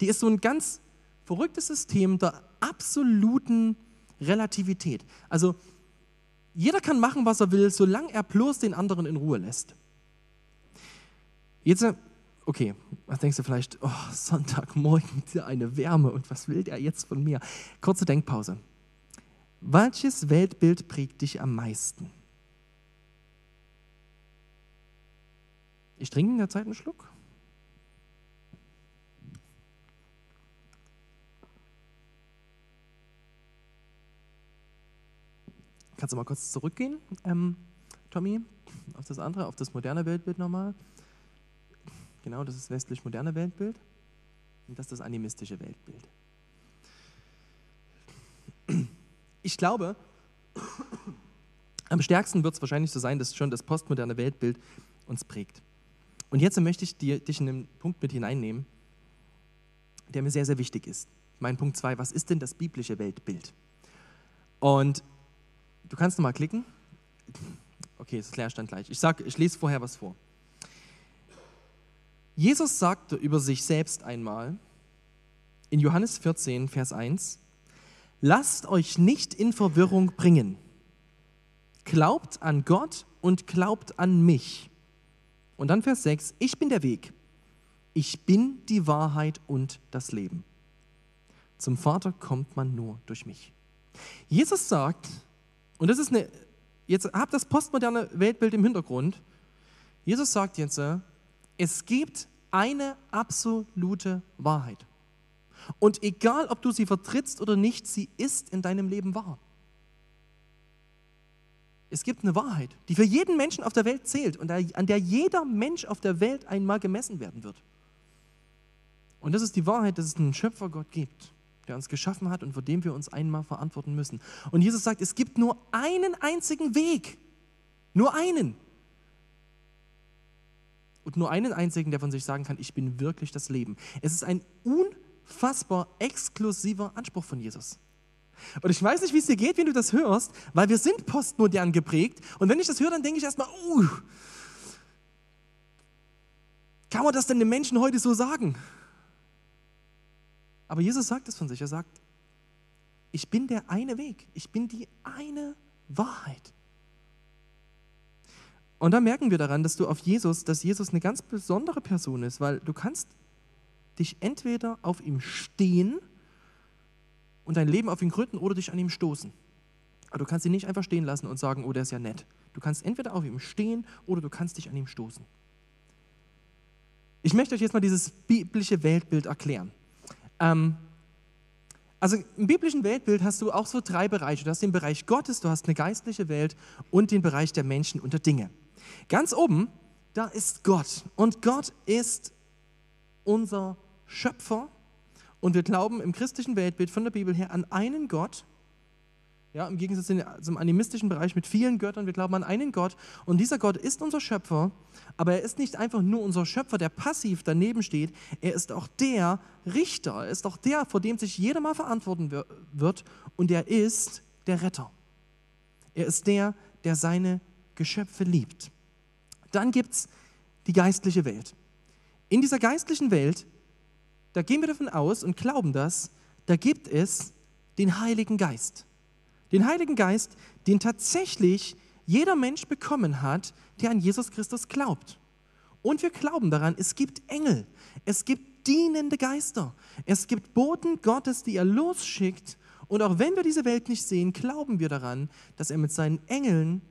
die ist so ein ganz verrücktes System der absoluten Relativität. Also jeder kann machen, was er will, solange er bloß den anderen in Ruhe lässt. Jetzt, äh, okay, was denkst du vielleicht, oh, Sonntagmorgen, eine Wärme und was will der jetzt von mir? Kurze Denkpause. Welches Weltbild prägt dich am meisten? Ich trinke in der Zeit einen Schluck. Kannst du mal kurz zurückgehen, ähm, Tommy, auf das andere, auf das moderne Weltbild nochmal? Genau, das ist westlich-moderne Weltbild. Und das ist das animistische Weltbild. Ich glaube, am stärksten wird es wahrscheinlich so sein, dass schon das postmoderne Weltbild uns prägt. Und jetzt möchte ich dir, dich in einen Punkt mit hineinnehmen, der mir sehr, sehr wichtig ist. Mein Punkt 2, was ist denn das biblische Weltbild? Und Du kannst nochmal klicken. Okay, das kläre ich dann gleich. Ich, sag, ich lese vorher was vor. Jesus sagte über sich selbst einmal in Johannes 14, Vers 1, Lasst euch nicht in Verwirrung bringen. Glaubt an Gott und glaubt an mich. Und dann Vers 6, ich bin der Weg. Ich bin die Wahrheit und das Leben. Zum Vater kommt man nur durch mich. Jesus sagt, und das ist eine, jetzt habt das postmoderne Weltbild im Hintergrund. Jesus sagt jetzt, es gibt eine absolute Wahrheit. Und egal, ob du sie vertrittst oder nicht, sie ist in deinem Leben wahr. Es gibt eine Wahrheit, die für jeden Menschen auf der Welt zählt und an der jeder Mensch auf der Welt einmal gemessen werden wird. Und das ist die Wahrheit, dass es einen Schöpfergott gibt der uns geschaffen hat und vor dem wir uns einmal verantworten müssen. Und Jesus sagt, es gibt nur einen einzigen Weg. Nur einen. Und nur einen einzigen, der von sich sagen kann, ich bin wirklich das Leben. Es ist ein unfassbar exklusiver Anspruch von Jesus. Und ich weiß nicht, wie es dir geht, wenn du das hörst, weil wir sind postmodern geprägt. Und wenn ich das höre, dann denke ich erstmal, uh, kann man das denn den Menschen heute so sagen? Aber Jesus sagt es von sich. Er sagt, ich bin der eine Weg. Ich bin die eine Wahrheit. Und da merken wir daran, dass du auf Jesus, dass Jesus eine ganz besondere Person ist, weil du kannst dich entweder auf ihm stehen und dein Leben auf ihn gründen oder dich an ihm stoßen. Aber du kannst ihn nicht einfach stehen lassen und sagen, oh, der ist ja nett. Du kannst entweder auf ihm stehen oder du kannst dich an ihm stoßen. Ich möchte euch jetzt mal dieses biblische Weltbild erklären. Ähm, also im biblischen Weltbild hast du auch so drei Bereiche. Du hast den Bereich Gottes, du hast eine geistliche Welt und den Bereich der Menschen und der Dinge. Ganz oben, da ist Gott. Und Gott ist unser Schöpfer. Und wir glauben im christlichen Weltbild von der Bibel her an einen Gott, ja, Im Gegensatz zum animistischen Bereich mit vielen Göttern. Wir glauben an einen Gott und dieser Gott ist unser Schöpfer, aber er ist nicht einfach nur unser Schöpfer, der passiv daneben steht. Er ist auch der Richter, er ist auch der, vor dem sich jeder mal verantworten wird und er ist der Retter. Er ist der, der seine Geschöpfe liebt. Dann gibt es die geistliche Welt. In dieser geistlichen Welt, da gehen wir davon aus und glauben das, da gibt es den Heiligen Geist. Den Heiligen Geist, den tatsächlich jeder Mensch bekommen hat, der an Jesus Christus glaubt. Und wir glauben daran, es gibt Engel, es gibt dienende Geister, es gibt Boten Gottes, die er losschickt. Und auch wenn wir diese Welt nicht sehen, glauben wir daran, dass er mit seinen Engeln,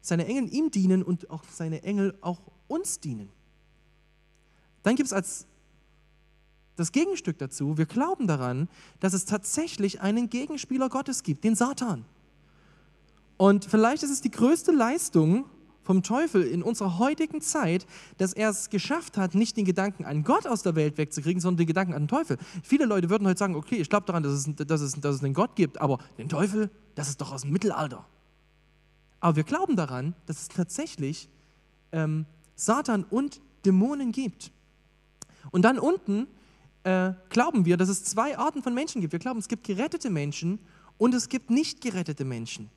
seine Engel ihm dienen und auch seine Engel auch uns dienen. Dann gibt es als das Gegenstück dazu, wir glauben daran, dass es tatsächlich einen Gegenspieler Gottes gibt, den Satan. Und vielleicht ist es die größte Leistung vom Teufel in unserer heutigen Zeit, dass er es geschafft hat, nicht den Gedanken an Gott aus der Welt wegzukriegen, sondern den Gedanken an den Teufel. Viele Leute würden heute sagen, okay, ich glaube daran, dass es, dass, es, dass es einen Gott gibt, aber den Teufel, das ist doch aus dem Mittelalter. Aber wir glauben daran, dass es tatsächlich ähm, Satan und Dämonen gibt. Und dann unten äh, glauben wir, dass es zwei Arten von Menschen gibt. Wir glauben, es gibt gerettete Menschen und es gibt nicht gerettete Menschen.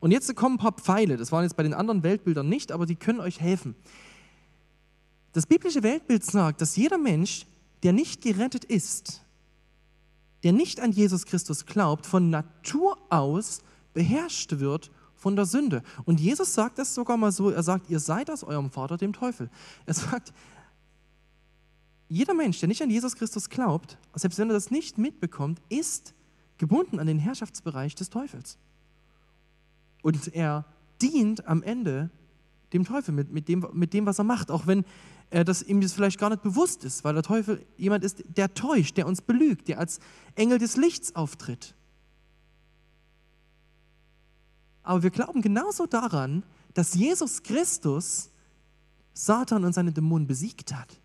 Und jetzt kommen ein paar Pfeile. Das waren jetzt bei den anderen Weltbildern nicht, aber die können euch helfen. Das biblische Weltbild sagt, dass jeder Mensch, der nicht gerettet ist, der nicht an Jesus Christus glaubt, von Natur aus beherrscht wird von der Sünde. Und Jesus sagt das sogar mal so, er sagt, ihr seid aus eurem Vater, dem Teufel. Er sagt, jeder Mensch, der nicht an Jesus Christus glaubt, selbst wenn er das nicht mitbekommt, ist gebunden an den Herrschaftsbereich des Teufels. Und er dient am Ende dem Teufel mit, mit, dem, mit dem, was er macht, auch wenn äh, das ihm das vielleicht gar nicht bewusst ist, weil der Teufel jemand ist, der täuscht, der uns belügt, der als Engel des Lichts auftritt. Aber wir glauben genauso daran, dass Jesus Christus Satan und seine Dämonen besiegt hat.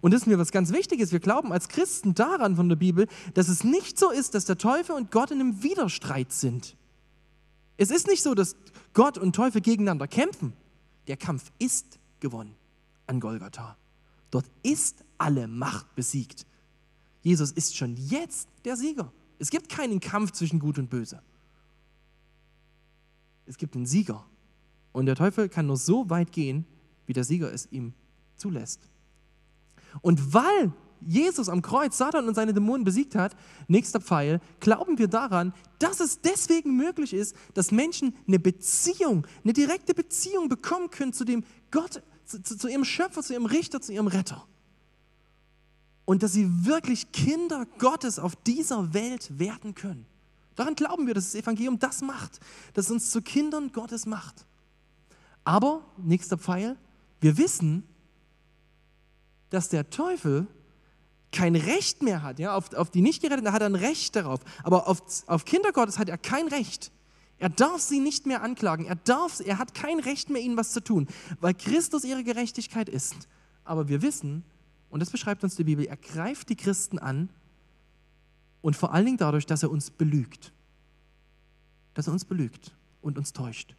Und das ist mir was ganz Wichtiges. Wir glauben als Christen daran von der Bibel, dass es nicht so ist, dass der Teufel und Gott in einem Widerstreit sind. Es ist nicht so, dass Gott und Teufel gegeneinander kämpfen. Der Kampf ist gewonnen an Golgatha. Dort ist alle Macht besiegt. Jesus ist schon jetzt der Sieger. Es gibt keinen Kampf zwischen Gut und Böse. Es gibt einen Sieger. Und der Teufel kann nur so weit gehen, wie der Sieger es ihm zulässt. Und weil Jesus am Kreuz Satan und seine Dämonen besiegt hat, nächster Pfeil, glauben wir daran, dass es deswegen möglich ist, dass Menschen eine Beziehung, eine direkte Beziehung bekommen können zu dem Gott, zu, zu ihrem Schöpfer, zu ihrem Richter, zu ihrem Retter. Und dass sie wirklich Kinder Gottes auf dieser Welt werden können. Daran glauben wir, dass das Evangelium das macht, dass es uns zu Kindern Gottes macht. Aber, nächster Pfeil, wir wissen, dass der Teufel kein Recht mehr hat. Ja? Auf, auf die Nichtgeretteten hat er ein Recht darauf. Aber auf, auf Kinder Gottes hat er kein Recht. Er darf sie nicht mehr anklagen. Er, darf, er hat kein Recht mehr, ihnen was zu tun, weil Christus ihre Gerechtigkeit ist. Aber wir wissen, und das beschreibt uns die Bibel, er greift die Christen an und vor allen Dingen dadurch, dass er uns belügt. Dass er uns belügt und uns täuscht.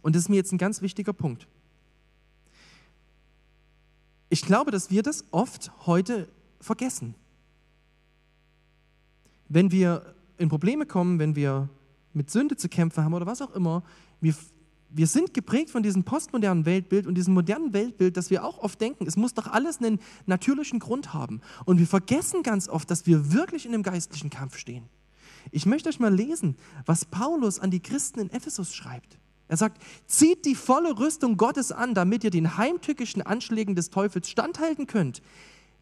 Und das ist mir jetzt ein ganz wichtiger Punkt. Ich glaube, dass wir das oft heute vergessen. Wenn wir in Probleme kommen, wenn wir mit Sünde zu kämpfen haben oder was auch immer, wir, wir sind geprägt von diesem postmodernen Weltbild und diesem modernen Weltbild, dass wir auch oft denken, es muss doch alles einen natürlichen Grund haben. Und wir vergessen ganz oft, dass wir wirklich in einem geistlichen Kampf stehen. Ich möchte euch mal lesen, was Paulus an die Christen in Ephesus schreibt. Er sagt, zieht die volle Rüstung Gottes an, damit ihr den heimtückischen Anschlägen des Teufels standhalten könnt.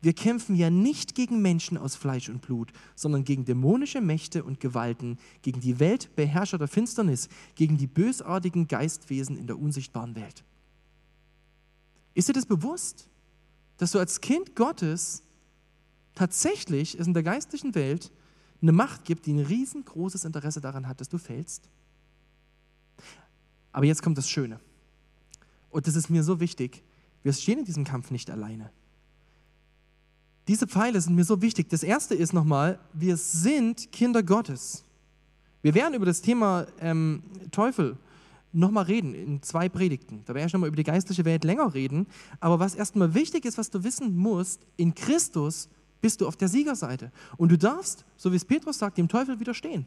Wir kämpfen ja nicht gegen Menschen aus Fleisch und Blut, sondern gegen dämonische Mächte und Gewalten, gegen die Weltbeherrscher der Finsternis, gegen die bösartigen Geistwesen in der unsichtbaren Welt. Ist dir das bewusst? dass du als Kind Gottes tatsächlich es in der geistlichen Welt eine Macht gibt, die ein riesengroßes Interesse daran hat, dass du fällst? Aber jetzt kommt das Schöne. Und das ist mir so wichtig. Wir stehen in diesem Kampf nicht alleine. Diese Pfeile sind mir so wichtig. Das erste ist nochmal, wir sind Kinder Gottes. Wir werden über das Thema ähm, Teufel nochmal reden in zwei Predigten. Da werde ich nochmal über die geistliche Welt länger reden. Aber was erstmal wichtig ist, was du wissen musst, in Christus bist du auf der Siegerseite. Und du darfst, so wie es Petrus sagt, dem Teufel widerstehen.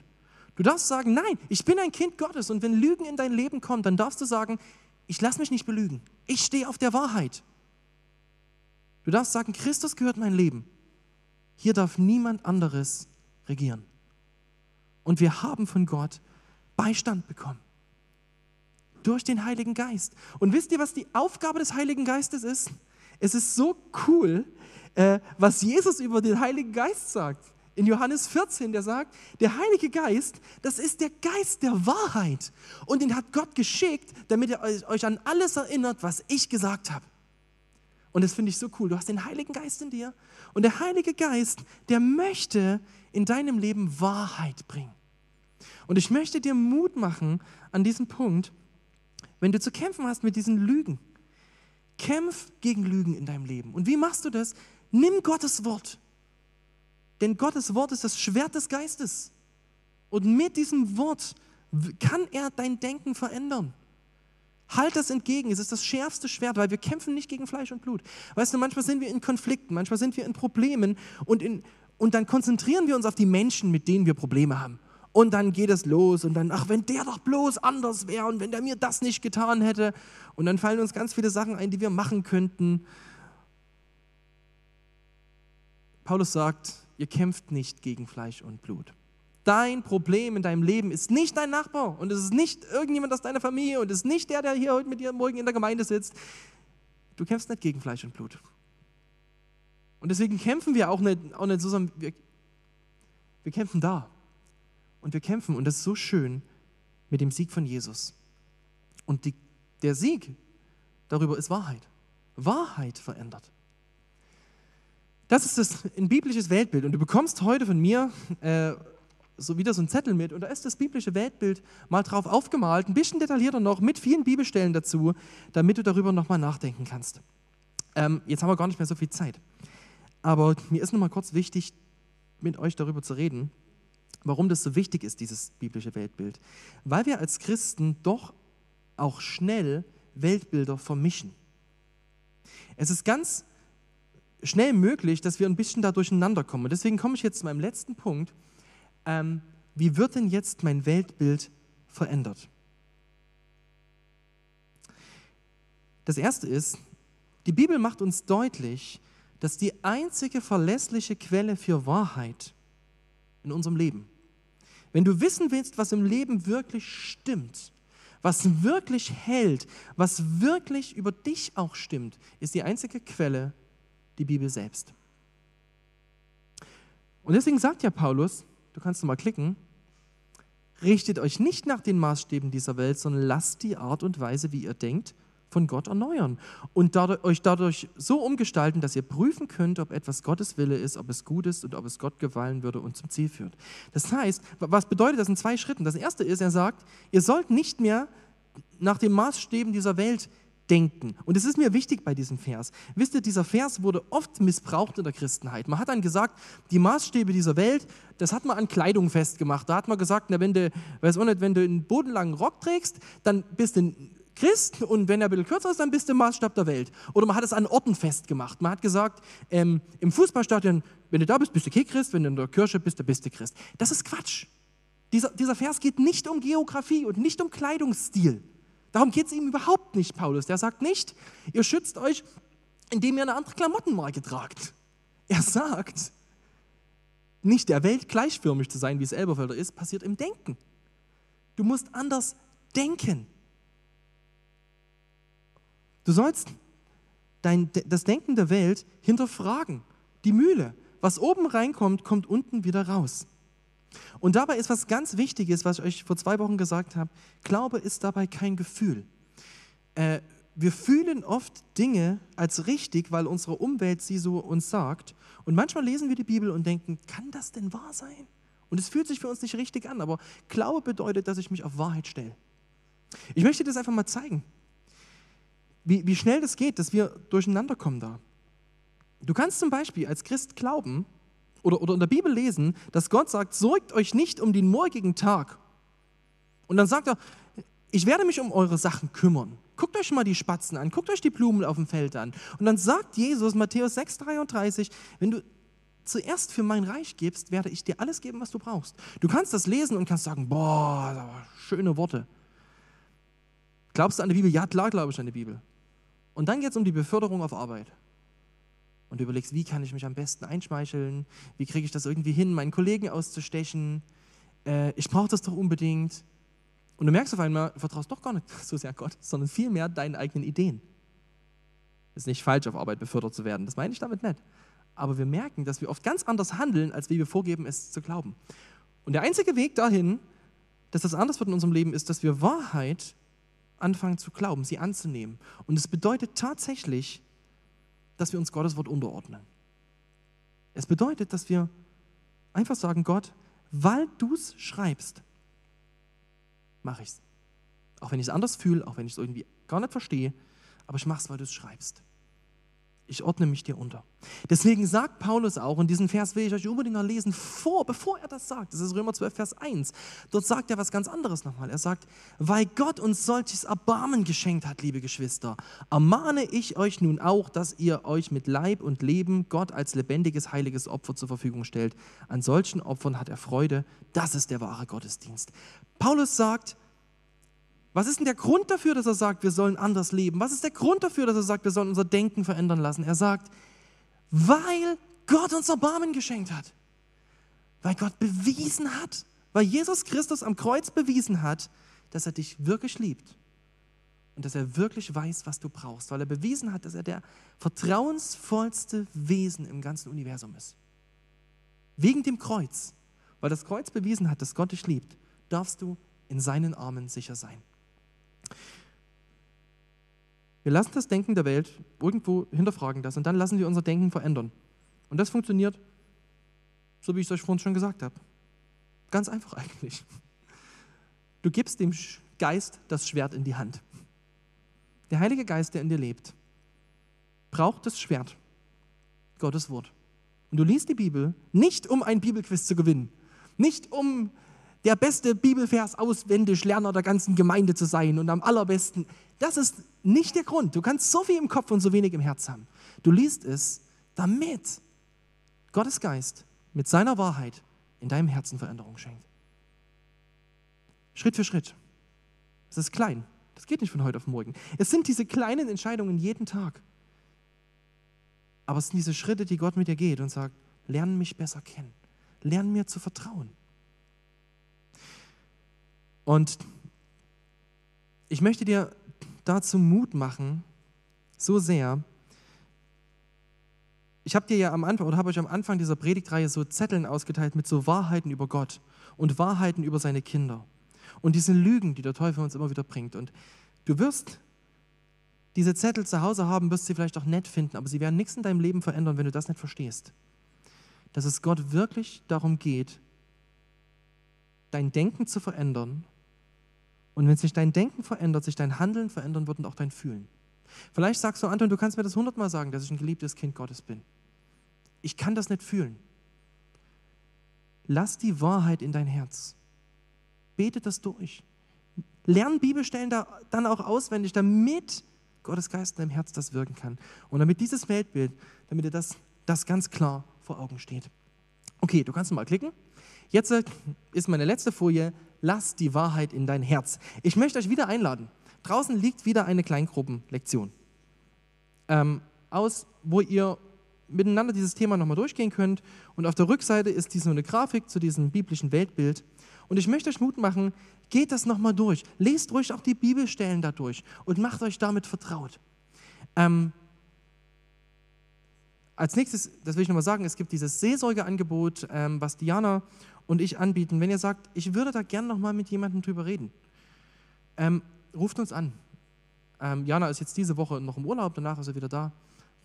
Du darfst sagen, nein, ich bin ein Kind Gottes. Und wenn Lügen in dein Leben kommen, dann darfst du sagen, ich lasse mich nicht belügen. Ich stehe auf der Wahrheit. Du darfst sagen, Christus gehört mein Leben. Hier darf niemand anderes regieren. Und wir haben von Gott Beistand bekommen. Durch den Heiligen Geist. Und wisst ihr, was die Aufgabe des Heiligen Geistes ist? Es ist so cool, äh, was Jesus über den Heiligen Geist sagt. In Johannes 14, der sagt, der Heilige Geist, das ist der Geist der Wahrheit. Und den hat Gott geschickt, damit er euch an alles erinnert, was ich gesagt habe. Und das finde ich so cool. Du hast den Heiligen Geist in dir. Und der Heilige Geist, der möchte in deinem Leben Wahrheit bringen. Und ich möchte dir Mut machen an diesem Punkt, wenn du zu kämpfen hast mit diesen Lügen. Kämpf gegen Lügen in deinem Leben. Und wie machst du das? Nimm Gottes Wort. Denn Gottes Wort ist das Schwert des Geistes. Und mit diesem Wort kann er dein Denken verändern. Halt das entgegen. Es ist das schärfste Schwert, weil wir kämpfen nicht gegen Fleisch und Blut. Weißt du, manchmal sind wir in Konflikten, manchmal sind wir in Problemen und, in, und dann konzentrieren wir uns auf die Menschen, mit denen wir Probleme haben. Und dann geht es los und dann, ach, wenn der doch bloß anders wäre und wenn der mir das nicht getan hätte. Und dann fallen uns ganz viele Sachen ein, die wir machen könnten. Paulus sagt, ihr kämpft nicht gegen Fleisch und Blut. Dein Problem in deinem Leben ist nicht dein Nachbar und es ist nicht irgendjemand aus deiner Familie und es ist nicht der, der hier heute mit dir morgen in der Gemeinde sitzt. Du kämpfst nicht gegen Fleisch und Blut. Und deswegen kämpfen wir auch nicht, auch nicht zusammen. Wir, wir kämpfen da. Und wir kämpfen, und das ist so schön, mit dem Sieg von Jesus. Und die, der Sieg darüber ist Wahrheit. Wahrheit verändert. Das ist das, ein biblisches Weltbild. Und du bekommst heute von mir äh, so wieder so ein Zettel mit und da ist das biblische Weltbild mal drauf aufgemalt, ein bisschen detaillierter noch, mit vielen Bibelstellen dazu, damit du darüber nochmal nachdenken kannst. Ähm, jetzt haben wir gar nicht mehr so viel Zeit. Aber mir ist nochmal kurz wichtig, mit euch darüber zu reden, warum das so wichtig ist, dieses biblische Weltbild. Weil wir als Christen doch auch schnell Weltbilder vermischen. Es ist ganz schnell möglich, dass wir ein bisschen da durcheinander kommen. Und deswegen komme ich jetzt zu meinem letzten Punkt ähm, wie wird denn jetzt mein Weltbild verändert? Das erste ist, die Bibel macht uns deutlich, dass die einzige verlässliche Quelle für Wahrheit in unserem Leben, wenn du wissen willst, was im Leben wirklich stimmt, was wirklich hält, was wirklich über dich auch stimmt, ist die einzige Quelle die Bibel selbst. Und deswegen sagt ja Paulus, du kannst mal klicken, richtet euch nicht nach den Maßstäben dieser Welt, sondern lasst die Art und Weise, wie ihr denkt, von Gott erneuern und dadurch, euch dadurch so umgestalten, dass ihr prüfen könnt, ob etwas Gottes Wille ist, ob es gut ist und ob es Gott gefallen würde und zum Ziel führt. Das heißt, was bedeutet das in zwei Schritten? Das erste ist, er sagt, ihr sollt nicht mehr nach den Maßstäben dieser Welt denken. Und es ist mir wichtig bei diesem Vers. Wisst ihr, dieser Vers wurde oft missbraucht in der Christenheit. Man hat dann gesagt, die Maßstäbe dieser Welt, das hat man an Kleidung festgemacht. Da hat man gesagt, na, wenn du, weiß auch nicht, wenn du einen bodenlangen Rock trägst, dann bist du ein Christ und wenn er ein bisschen kürzer ist, dann bist du Maßstab der Welt. Oder man hat es an Orten festgemacht. Man hat gesagt, ähm, im Fußballstadion, wenn du da bist, bist du kein Christ, wenn du in der Kirche bist, dann bist du Christ. Das ist Quatsch. Dieser, dieser Vers geht nicht um Geografie und nicht um Kleidungsstil. Darum geht es ihm überhaupt nicht, Paulus. Der sagt nicht, ihr schützt euch, indem ihr eine andere Klamottenmarke tragt. Er sagt, nicht der Welt gleichförmig zu sein, wie es Elberfelder ist, passiert im Denken. Du musst anders denken. Du sollst dein, das Denken der Welt hinterfragen. Die Mühle. Was oben reinkommt, kommt unten wieder raus. Und dabei ist was ganz Wichtiges, was ich euch vor zwei Wochen gesagt habe. Glaube ist dabei kein Gefühl. Äh, wir fühlen oft Dinge als richtig, weil unsere Umwelt sie so uns sagt. Und manchmal lesen wir die Bibel und denken, kann das denn wahr sein? Und es fühlt sich für uns nicht richtig an, aber Glaube bedeutet, dass ich mich auf Wahrheit stelle. Ich möchte das einfach mal zeigen, wie, wie schnell das geht, dass wir durcheinander kommen da. Du kannst zum Beispiel als Christ glauben oder, oder in der Bibel lesen, dass Gott sagt, sorgt euch nicht um den morgigen Tag. Und dann sagt er, ich werde mich um eure Sachen kümmern. Guckt euch mal die Spatzen an, guckt euch die Blumen auf dem Feld an. Und dann sagt Jesus, Matthäus 6,33, wenn du zuerst für mein Reich gibst, werde ich dir alles geben, was du brauchst. Du kannst das lesen und kannst sagen, boah, schöne Worte. Glaubst du an die Bibel? Ja, klar glaube ich an die Bibel. Und dann geht es um die Beförderung auf Arbeit. Und du überlegst, wie kann ich mich am besten einschmeicheln? Wie kriege ich das irgendwie hin, meinen Kollegen auszustechen? Äh, ich brauche das doch unbedingt. Und du merkst auf einmal, du vertraust doch gar nicht so sehr Gott, sondern vielmehr deinen eigenen Ideen. Ist nicht falsch, auf Arbeit befördert zu werden, das meine ich damit nicht. Aber wir merken, dass wir oft ganz anders handeln, als wie wir vorgeben, es zu glauben. Und der einzige Weg dahin, dass das anders wird in unserem Leben, ist, dass wir Wahrheit anfangen zu glauben, sie anzunehmen. Und es bedeutet tatsächlich, dass wir uns Gottes Wort unterordnen. Es bedeutet, dass wir einfach sagen, Gott, weil du es schreibst, mache ich es. Auch wenn ich es anders fühle, auch wenn ich es irgendwie gar nicht verstehe, aber ich mache es, weil du es schreibst. Ich ordne mich dir unter. Deswegen sagt Paulus auch, und diesen Vers will ich euch unbedingt noch lesen, vor, bevor er das sagt. Das ist Römer 12, Vers 1. Dort sagt er was ganz anderes nochmal. Er sagt, weil Gott uns solches Erbarmen geschenkt hat, liebe Geschwister, ermahne ich euch nun auch, dass ihr euch mit Leib und Leben Gott als lebendiges, heiliges Opfer zur Verfügung stellt. An solchen Opfern hat er Freude. Das ist der wahre Gottesdienst. Paulus sagt, was ist denn der Grund dafür, dass er sagt, wir sollen anders leben? Was ist der Grund dafür, dass er sagt, wir sollen unser Denken verändern lassen? Er sagt, weil Gott uns Erbarmen geschenkt hat. Weil Gott bewiesen hat, weil Jesus Christus am Kreuz bewiesen hat, dass er dich wirklich liebt und dass er wirklich weiß, was du brauchst, weil er bewiesen hat, dass er der vertrauensvollste Wesen im ganzen Universum ist. Wegen dem Kreuz, weil das Kreuz bewiesen hat, dass Gott dich liebt, darfst du in seinen Armen sicher sein. Wir lassen das Denken der Welt irgendwo hinterfragen das und dann lassen wir unser Denken verändern. Und das funktioniert, so wie ich es euch vorhin schon gesagt habe. Ganz einfach eigentlich. Du gibst dem Geist das Schwert in die Hand. Der Heilige Geist, der in dir lebt, braucht das Schwert, Gottes Wort. Und du liest die Bibel nicht, um ein Bibelquiz zu gewinnen, nicht um der beste Bibelvers auswendig Lerner der ganzen Gemeinde zu sein und am allerbesten. Das ist nicht der Grund. Du kannst so viel im Kopf und so wenig im Herz haben. Du liest es, damit Gottes Geist mit seiner Wahrheit in deinem Herzen Veränderung schenkt. Schritt für Schritt. Es ist klein. Das geht nicht von heute auf morgen. Es sind diese kleinen Entscheidungen jeden Tag. Aber es sind diese Schritte, die Gott mit dir geht und sagt, lerne mich besser kennen. Lerne mir zu vertrauen. Und ich möchte dir dazu Mut machen, so sehr. Ich habe dir ja am Anfang oder habe euch am Anfang dieser Predigtreihe so Zetteln ausgeteilt mit so Wahrheiten über Gott und Wahrheiten über seine Kinder und diese Lügen, die der Teufel uns immer wieder bringt. Und du wirst diese Zettel zu Hause haben, wirst sie vielleicht auch nett finden, aber sie werden nichts in deinem Leben verändern, wenn du das nicht verstehst. Dass es Gott wirklich darum geht, dein Denken zu verändern und wenn sich dein Denken verändert, sich dein Handeln verändern wird und auch dein Fühlen. Vielleicht sagst du, Anton, du kannst mir das hundertmal sagen, dass ich ein geliebtes Kind Gottes bin. Ich kann das nicht fühlen. Lass die Wahrheit in dein Herz. Bete das durch. Lern Bibelstellen da, dann auch auswendig, damit Gottes Geist in deinem Herz das wirken kann. Und damit dieses Weltbild, damit dir das, das ganz klar vor Augen steht. Okay, du kannst mal klicken. Jetzt äh, ist meine letzte Folie lass die Wahrheit in dein Herz. Ich möchte euch wieder einladen. Draußen liegt wieder eine Kleingruppenlektion, ähm, aus, wo ihr miteinander dieses Thema nochmal durchgehen könnt. Und auf der Rückseite ist diese so eine Grafik zu diesem biblischen Weltbild. Und ich möchte euch Mut machen, geht das nochmal durch. Lest ruhig auch die Bibelstellen dadurch und macht euch damit vertraut. Ähm, als nächstes, das will ich nochmal sagen, es gibt dieses Seelsorgeangebot, ähm, was Diana und ich anbieten. Wenn ihr sagt, ich würde da gern nochmal mit jemandem drüber reden, ähm, ruft uns an. Ähm, Jana ist jetzt diese Woche noch im Urlaub, danach ist er wieder da.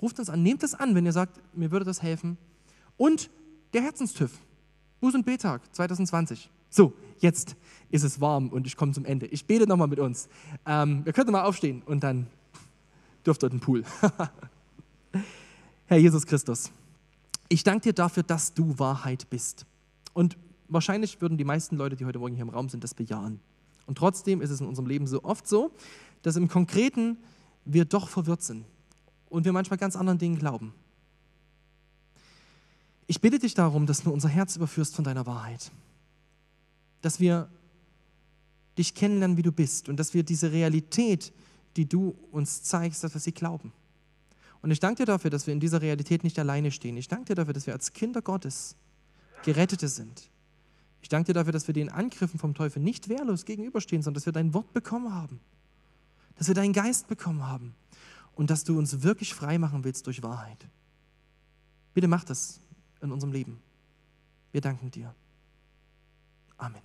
Ruft uns an, nehmt es an, wenn ihr sagt, mir würde das helfen. Und der Herzenstüff, Buß- und Betag 2020. So, jetzt ist es warm und ich komme zum Ende. Ich bete nochmal mit uns. Ähm, wir könnten mal aufstehen und dann dürft ihr den Pool. Herr Jesus Christus, ich danke dir dafür, dass du Wahrheit bist. Und wahrscheinlich würden die meisten Leute, die heute Morgen hier im Raum sind, das bejahen. Und trotzdem ist es in unserem Leben so oft so, dass im Konkreten wir doch verwirrt sind und wir manchmal ganz anderen Dingen glauben. Ich bitte dich darum, dass du unser Herz überführst von deiner Wahrheit. Dass wir dich kennenlernen, wie du bist und dass wir diese Realität, die du uns zeigst, dass wir sie glauben. Und ich danke dir dafür, dass wir in dieser Realität nicht alleine stehen. Ich danke dir dafür, dass wir als Kinder Gottes Gerettete sind. Ich danke dir dafür, dass wir den Angriffen vom Teufel nicht wehrlos gegenüberstehen, sondern dass wir dein Wort bekommen haben. Dass wir deinen Geist bekommen haben. Und dass du uns wirklich frei machen willst durch Wahrheit. Bitte mach das in unserem Leben. Wir danken dir. Amen.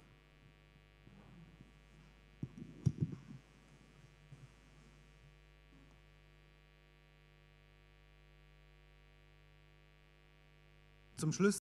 Zum Schluss